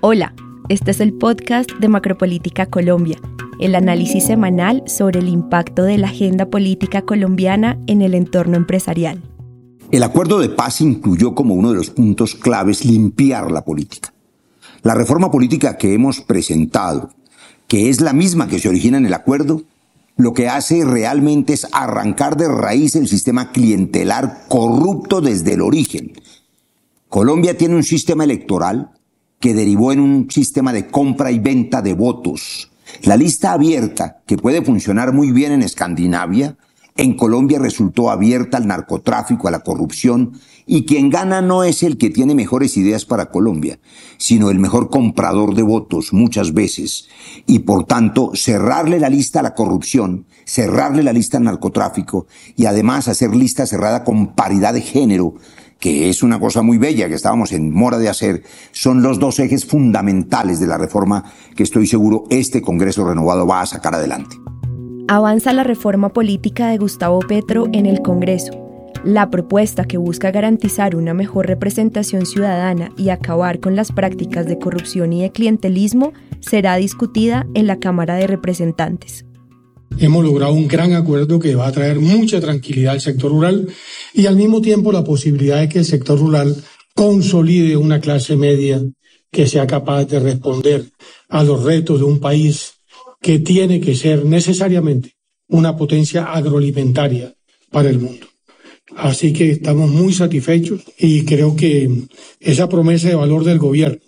Hola, este es el podcast de Macropolítica Colombia, el análisis semanal sobre el impacto de la agenda política colombiana en el entorno empresarial. El acuerdo de paz incluyó como uno de los puntos claves limpiar la política. La reforma política que hemos presentado, que es la misma que se origina en el acuerdo, lo que hace realmente es arrancar de raíz el sistema clientelar corrupto desde el origen. Colombia tiene un sistema electoral que derivó en un sistema de compra y venta de votos. La lista abierta, que puede funcionar muy bien en Escandinavia, en Colombia resultó abierta al narcotráfico, a la corrupción, y quien gana no es el que tiene mejores ideas para Colombia, sino el mejor comprador de votos muchas veces. Y por tanto, cerrarle la lista a la corrupción, cerrarle la lista al narcotráfico y además hacer lista cerrada con paridad de género, que es una cosa muy bella que estábamos en mora de hacer, son los dos ejes fundamentales de la reforma que estoy seguro este Congreso renovado va a sacar adelante. Avanza la reforma política de Gustavo Petro en el Congreso. La propuesta que busca garantizar una mejor representación ciudadana y acabar con las prácticas de corrupción y de clientelismo será discutida en la Cámara de Representantes hemos logrado un gran acuerdo que va a traer mucha tranquilidad al sector rural y al mismo tiempo la posibilidad de que el sector rural consolide una clase media que sea capaz de responder a los retos de un país que tiene que ser necesariamente una potencia agroalimentaria para el mundo. Así que estamos muy satisfechos y creo que esa promesa de valor del gobierno,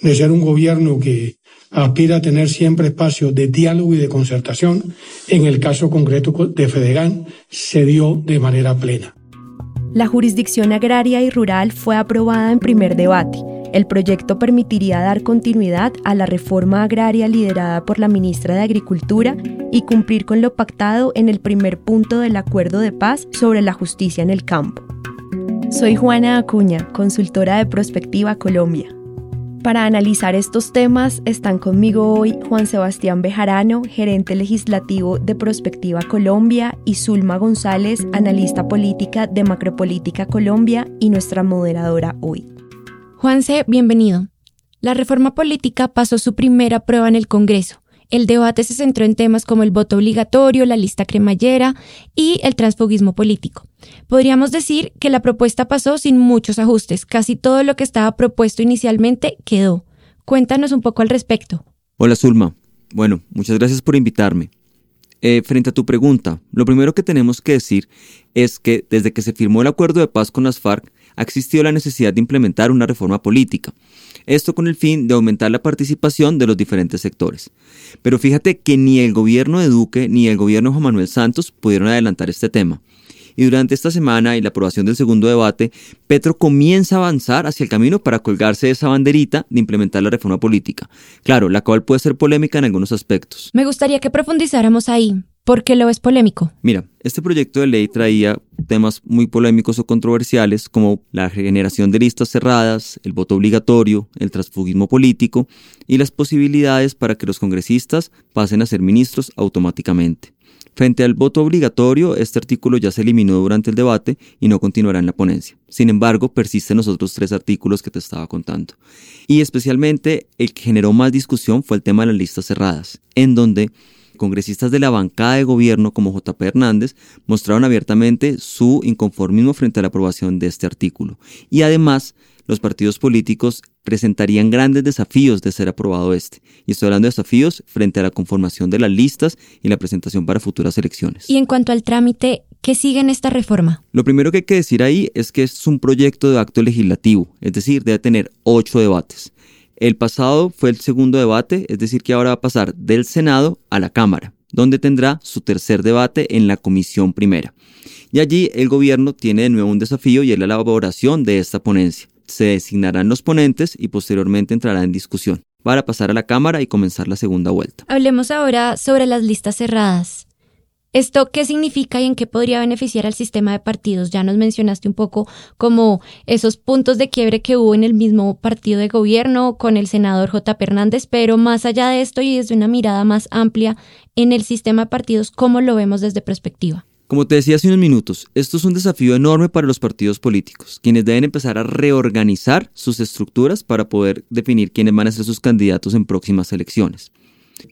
de ser un gobierno que aspira a tener siempre espacios de diálogo y de concertación, en el caso concreto de Fedegan se dio de manera plena. La jurisdicción agraria y rural fue aprobada en primer debate. El proyecto permitiría dar continuidad a la reforma agraria liderada por la ministra de Agricultura y cumplir con lo pactado en el primer punto del acuerdo de paz sobre la justicia en el campo. Soy Juana Acuña, consultora de Prospectiva Colombia. Para analizar estos temas están conmigo hoy Juan Sebastián Bejarano, gerente legislativo de Prospectiva Colombia, y Zulma González, analista política de Macropolítica Colombia y nuestra moderadora hoy. Juanse, bienvenido. La reforma política pasó su primera prueba en el Congreso. El debate se centró en temas como el voto obligatorio, la lista cremallera y el transfugismo político. Podríamos decir que la propuesta pasó sin muchos ajustes. Casi todo lo que estaba propuesto inicialmente quedó. Cuéntanos un poco al respecto. Hola Zulma. Bueno, muchas gracias por invitarme. Eh, frente a tu pregunta, lo primero que tenemos que decir es que desde que se firmó el acuerdo de paz con las FARC, ha existido la necesidad de implementar una reforma política. Esto con el fin de aumentar la participación de los diferentes sectores. Pero fíjate que ni el gobierno de Duque ni el gobierno de Juan Manuel Santos pudieron adelantar este tema. Y durante esta semana y la aprobación del segundo debate, Petro comienza a avanzar hacia el camino para colgarse de esa banderita de implementar la reforma política. Claro, la cual puede ser polémica en algunos aspectos. Me gustaría que profundizáramos ahí. ¿Por qué lo es polémico? Mira, este proyecto de ley traía temas muy polémicos o controversiales como la generación de listas cerradas, el voto obligatorio, el transfugismo político y las posibilidades para que los congresistas pasen a ser ministros automáticamente. Frente al voto obligatorio, este artículo ya se eliminó durante el debate y no continuará en la ponencia. Sin embargo, persisten los otros tres artículos que te estaba contando. Y especialmente el que generó más discusión fue el tema de las listas cerradas, en donde congresistas de la bancada de gobierno como JP Hernández mostraron abiertamente su inconformismo frente a la aprobación de este artículo. Y además, los partidos políticos presentarían grandes desafíos de ser aprobado este. Y estoy hablando de desafíos frente a la conformación de las listas y la presentación para futuras elecciones. Y en cuanto al trámite, ¿qué sigue en esta reforma? Lo primero que hay que decir ahí es que es un proyecto de acto legislativo, es decir, debe tener ocho debates. El pasado fue el segundo debate, es decir, que ahora va a pasar del Senado a la Cámara, donde tendrá su tercer debate en la Comisión Primera. Y allí el gobierno tiene de nuevo un desafío y es la elaboración de esta ponencia. Se designarán los ponentes y posteriormente entrará en discusión para pasar a la Cámara y comenzar la segunda vuelta. Hablemos ahora sobre las listas cerradas. ¿Esto qué significa y en qué podría beneficiar al sistema de partidos? Ya nos mencionaste un poco como esos puntos de quiebre que hubo en el mismo partido de gobierno con el senador J. Hernández, pero más allá de esto y desde una mirada más amplia en el sistema de partidos, ¿cómo lo vemos desde perspectiva? Como te decía hace unos minutos, esto es un desafío enorme para los partidos políticos, quienes deben empezar a reorganizar sus estructuras para poder definir quiénes van a ser sus candidatos en próximas elecciones.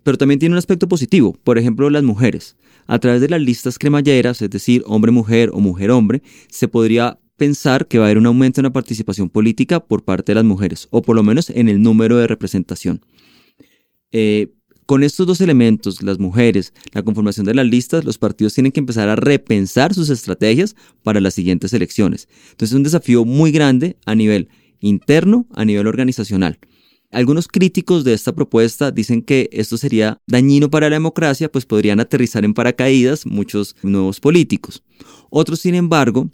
Pero también tiene un aspecto positivo, por ejemplo, las mujeres. A través de las listas cremalleras, es decir, hombre-mujer o mujer-hombre, se podría pensar que va a haber un aumento en la participación política por parte de las mujeres, o por lo menos en el número de representación. Eh, con estos dos elementos, las mujeres, la conformación de las listas, los partidos tienen que empezar a repensar sus estrategias para las siguientes elecciones. Entonces es un desafío muy grande a nivel interno, a nivel organizacional. Algunos críticos de esta propuesta dicen que esto sería dañino para la democracia, pues podrían aterrizar en paracaídas muchos nuevos políticos. Otros, sin embargo,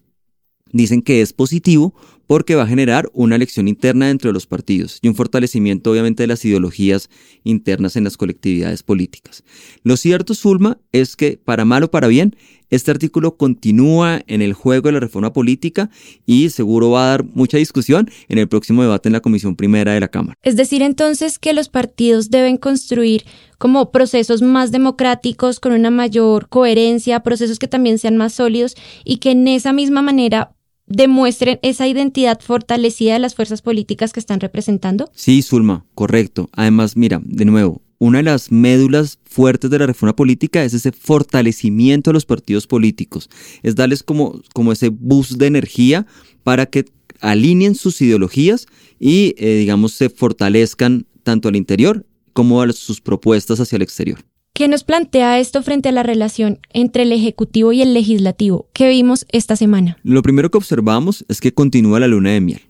dicen que es positivo porque va a generar una elección interna dentro de los partidos y un fortalecimiento obviamente de las ideologías internas en las colectividades políticas. Lo cierto, Zulma, es que para mal o para bien, este artículo continúa en el juego de la reforma política y seguro va a dar mucha discusión en el próximo debate en la Comisión Primera de la Cámara. Es decir, entonces que los partidos deben construir como procesos más democráticos, con una mayor coherencia, procesos que también sean más sólidos y que en esa misma manera demuestren esa identidad fortalecida de las fuerzas políticas que están representando? Sí, Zulma, correcto. Además, mira, de nuevo, una de las médulas fuertes de la reforma política es ese fortalecimiento de los partidos políticos, es darles como, como ese boost de energía para que alineen sus ideologías y, eh, digamos, se fortalezcan tanto al interior como a sus propuestas hacia el exterior. ¿Qué nos plantea esto frente a la relación entre el Ejecutivo y el Legislativo que vimos esta semana? Lo primero que observamos es que continúa la luna de miel.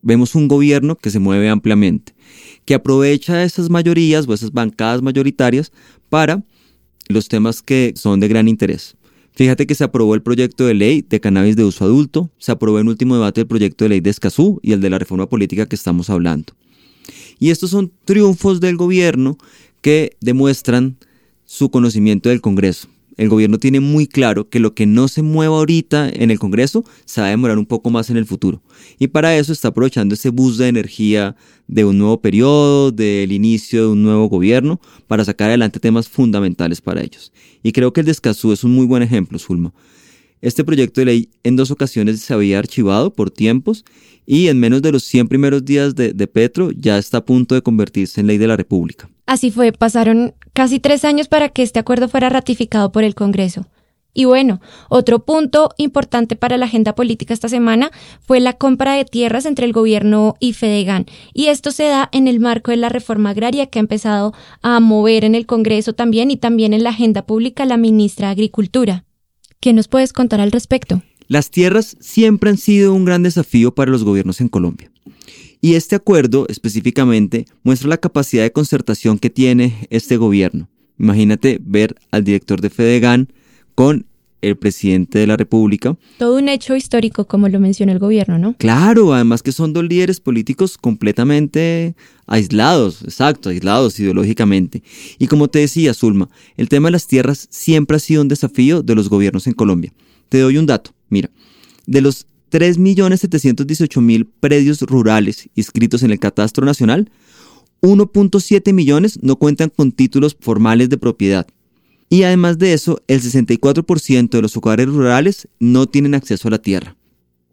Vemos un gobierno que se mueve ampliamente, que aprovecha esas mayorías o esas bancadas mayoritarias para los temas que son de gran interés. Fíjate que se aprobó el proyecto de ley de cannabis de uso adulto, se aprobó en último debate el proyecto de ley de Escazú y el de la reforma política que estamos hablando. Y estos son triunfos del gobierno que demuestran su conocimiento del Congreso. El gobierno tiene muy claro que lo que no se mueva ahorita en el Congreso se va a demorar un poco más en el futuro. Y para eso está aprovechando ese bus de energía de un nuevo periodo, del inicio de un nuevo gobierno, para sacar adelante temas fundamentales para ellos. Y creo que el de Escazú es un muy buen ejemplo, Zulma. Este proyecto de ley en dos ocasiones se había archivado por tiempos y en menos de los 100 primeros días de, de Petro ya está a punto de convertirse en ley de la República. Así fue, pasaron casi tres años para que este acuerdo fuera ratificado por el Congreso. Y bueno, otro punto importante para la agenda política esta semana fue la compra de tierras entre el gobierno y Fedegan. Y esto se da en el marco de la reforma agraria que ha empezado a mover en el Congreso también y también en la agenda pública la ministra de Agricultura. ¿Qué nos puedes contar al respecto? Las tierras siempre han sido un gran desafío para los gobiernos en Colombia. Y este acuerdo específicamente muestra la capacidad de concertación que tiene este gobierno. Imagínate ver al director de Fedegan con el presidente de la República. Todo un hecho histórico, como lo menciona el gobierno, ¿no? Claro, además que son dos líderes políticos completamente aislados, exacto, aislados ideológicamente. Y como te decía, Zulma, el tema de las tierras siempre ha sido un desafío de los gobiernos en Colombia. Te doy un dato, mira, de los 3.718.000 predios rurales inscritos en el Catastro Nacional, 1.7 millones no cuentan con títulos formales de propiedad. Y además de eso, el 64% de los hogares rurales no tienen acceso a la tierra.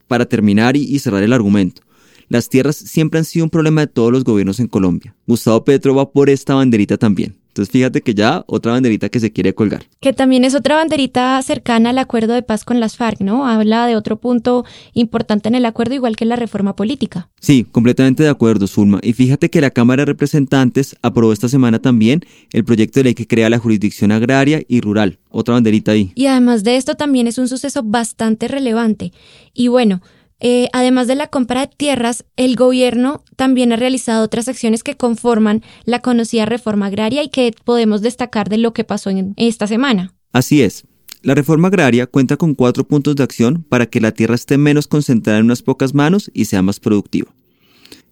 Para terminar y cerrar el argumento, las tierras siempre han sido un problema de todos los gobiernos en Colombia. Gustavo Petro va por esta banderita también. Entonces fíjate que ya otra banderita que se quiere colgar. Que también es otra banderita cercana al acuerdo de paz con las FARC, ¿no? Habla de otro punto importante en el acuerdo, igual que la reforma política. Sí, completamente de acuerdo, Zulma. Y fíjate que la Cámara de Representantes aprobó esta semana también el proyecto de ley que crea la jurisdicción agraria y rural. Otra banderita ahí. Y además de esto también es un suceso bastante relevante. Y bueno, eh, además de la compra de tierras, el gobierno también ha realizado otras acciones que conforman la conocida reforma agraria y que podemos destacar de lo que pasó en esta semana. Así es. La reforma agraria cuenta con cuatro puntos de acción para que la tierra esté menos concentrada en unas pocas manos y sea más productiva.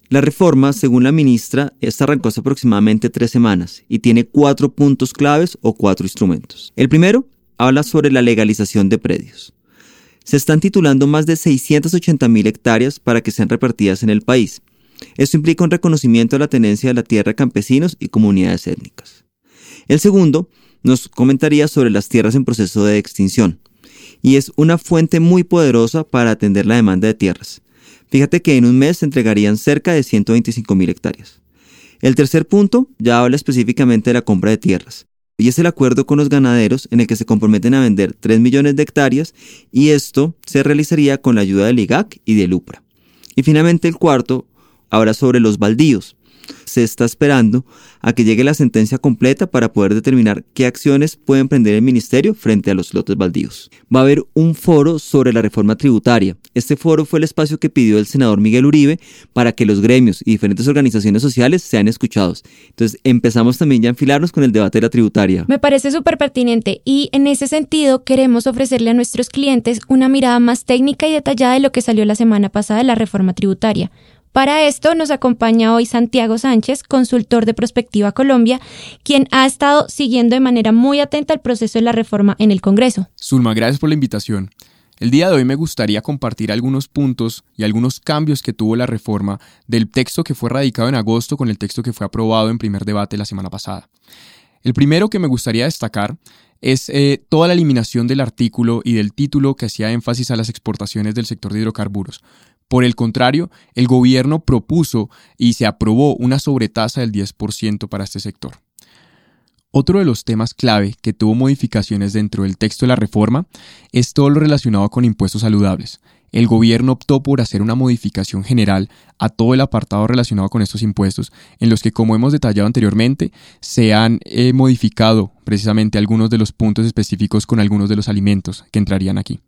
La reforma, según la ministra, esta arrancó hace aproximadamente tres semanas y tiene cuatro puntos claves o cuatro instrumentos. El primero habla sobre la legalización de predios se están titulando más de 680 mil hectáreas para que sean repartidas en el país. Esto implica un reconocimiento de la tenencia de la tierra a campesinos y comunidades étnicas. El segundo nos comentaría sobre las tierras en proceso de extinción y es una fuente muy poderosa para atender la demanda de tierras. Fíjate que en un mes se entregarían cerca de 125 mil hectáreas. El tercer punto ya habla específicamente de la compra de tierras y es el acuerdo con los ganaderos en el que se comprometen a vender 3 millones de hectáreas y esto se realizaría con la ayuda del IGAC y del UPRA. Y finalmente el cuarto habla sobre los baldíos se está esperando a que llegue la sentencia completa para poder determinar qué acciones puede emprender el ministerio frente a los lotes baldíos. Va a haber un foro sobre la reforma tributaria. Este foro fue el espacio que pidió el senador Miguel Uribe para que los gremios y diferentes organizaciones sociales sean escuchados. Entonces empezamos también ya a enfilarnos con el debate de la tributaria. Me parece súper pertinente y en ese sentido queremos ofrecerle a nuestros clientes una mirada más técnica y detallada de lo que salió la semana pasada de la reforma tributaria. Para esto nos acompaña hoy Santiago Sánchez, consultor de Prospectiva Colombia, quien ha estado siguiendo de manera muy atenta el proceso de la reforma en el Congreso. Zulma, gracias por la invitación. El día de hoy me gustaría compartir algunos puntos y algunos cambios que tuvo la reforma del texto que fue radicado en agosto con el texto que fue aprobado en primer debate la semana pasada. El primero que me gustaría destacar es eh, toda la eliminación del artículo y del título que hacía énfasis a las exportaciones del sector de hidrocarburos, por el contrario, el gobierno propuso y se aprobó una sobretasa del 10% para este sector. Otro de los temas clave que tuvo modificaciones dentro del texto de la reforma es todo lo relacionado con impuestos saludables. El gobierno optó por hacer una modificación general a todo el apartado relacionado con estos impuestos, en los que, como hemos detallado anteriormente, se han eh, modificado precisamente algunos de los puntos específicos con algunos de los alimentos que entrarían aquí.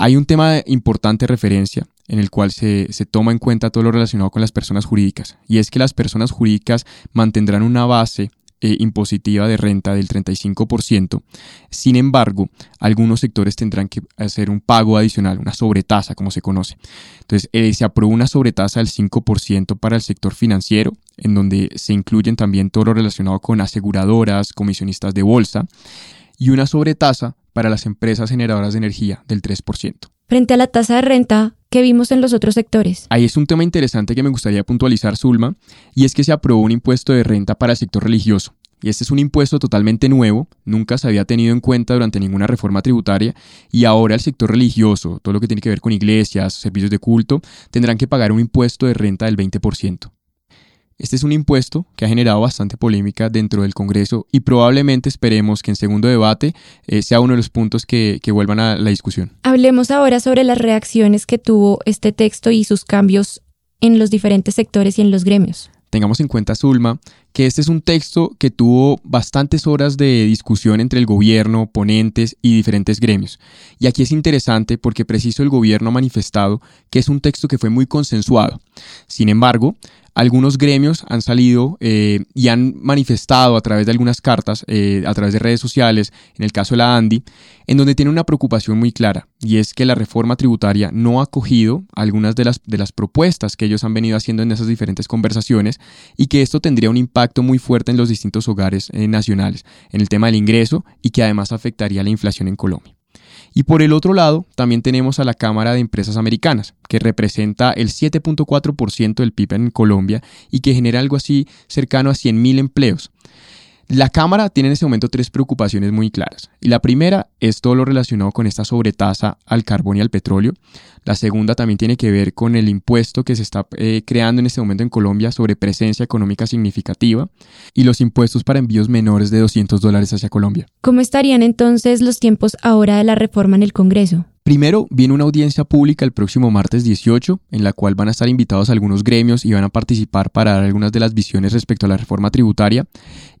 Hay un tema de importante referencia en el cual se, toma en cuenta todo lo relacionado con las personas jurídicas, y es que las personas jurídicas mantendrán una base eh, impositiva de renta del 35%. Sin embargo, algunos sectores tendrán que hacer un pago adicional, una sobretasa, como se conoce. Entonces, eh, se aprobó una sobretasa del 5% para el sector financiero, en donde se incluyen también todo lo relacionado con aseguradoras, comisionistas de bolsa, y una sobretasa para las empresas generadoras de energía del 3%. Frente a la tasa de renta que vimos en los otros sectores. Ahí es un tema interesante que me gustaría puntualizar, Zulma, y es que se aprobó un impuesto de renta para el sector religioso. Y este es un impuesto totalmente nuevo, nunca se había tenido en cuenta durante ninguna reforma tributaria y ahora el sector religioso, todo lo que tiene que ver con iglesias, servicios de culto, tendrán que pagar un impuesto de renta del 20%. Este es un impuesto que ha generado bastante polémica dentro del Congreso y probablemente esperemos que en segundo debate eh, sea uno de los puntos que, que vuelvan a la discusión. Hablemos ahora sobre las reacciones que tuvo este texto y sus cambios en los diferentes sectores y en los gremios. Tengamos en cuenta, Zulma, que este es un texto que tuvo bastantes horas de discusión entre el gobierno, ponentes y diferentes gremios. Y aquí es interesante porque preciso el gobierno ha manifestado que es un texto que fue muy consensuado. Sin embargo, algunos gremios han salido eh, y han manifestado a través de algunas cartas, eh, a través de redes sociales, en el caso de la ANDI, en donde tienen una preocupación muy clara, y es que la reforma tributaria no ha acogido algunas de las, de las propuestas que ellos han venido haciendo en esas diferentes conversaciones, y que esto tendría un impacto muy fuerte en los distintos hogares eh, nacionales, en el tema del ingreso, y que además afectaría la inflación en Colombia. Y por el otro lado, también tenemos a la Cámara de Empresas Americanas, que representa el 7.4% del PIB en Colombia y que genera algo así cercano a 100.000 empleos. La Cámara tiene en este momento tres preocupaciones muy claras. Y la primera es todo lo relacionado con esta sobretasa al carbón y al petróleo. La segunda también tiene que ver con el impuesto que se está eh, creando en este momento en Colombia sobre presencia económica significativa y los impuestos para envíos menores de 200 dólares hacia Colombia. ¿Cómo estarían entonces los tiempos ahora de la reforma en el Congreso? Primero, viene una audiencia pública el próximo martes 18, en la cual van a estar invitados algunos gremios y van a participar para dar algunas de las visiones respecto a la reforma tributaria.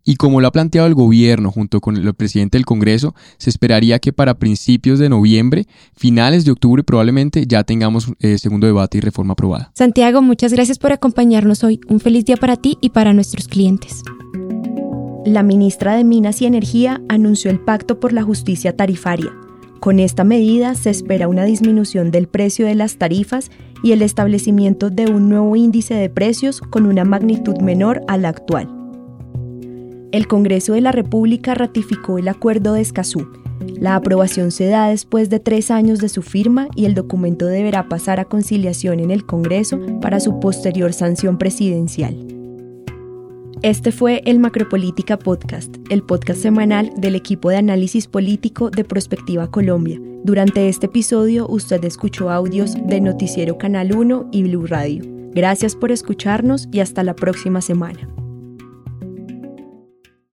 Y como lo ha planteado el gobierno junto con el presidente del Congreso, se esperaría que para principios de noviembre, finales de octubre probablemente, ya tengamos eh, segundo debate y reforma aprobada. Santiago, muchas gracias por acompañarnos hoy. Un feliz día para ti y para nuestros clientes. La ministra de Minas y Energía anunció el Pacto por la Justicia Tarifaria con esta medida se espera una disminución del precio de las tarifas y el establecimiento de un nuevo índice de precios con una magnitud menor a la actual. El Congreso de la República ratificó el Acuerdo de Escazú. La aprobación se da después de tres años de su firma y el documento deberá pasar a conciliación en el Congreso para su posterior sanción presidencial. Este fue el Macropolítica Podcast, el podcast semanal del equipo de análisis político de Prospectiva Colombia. Durante este episodio usted escuchó audios de Noticiero Canal 1 y Blue Radio. Gracias por escucharnos y hasta la próxima semana.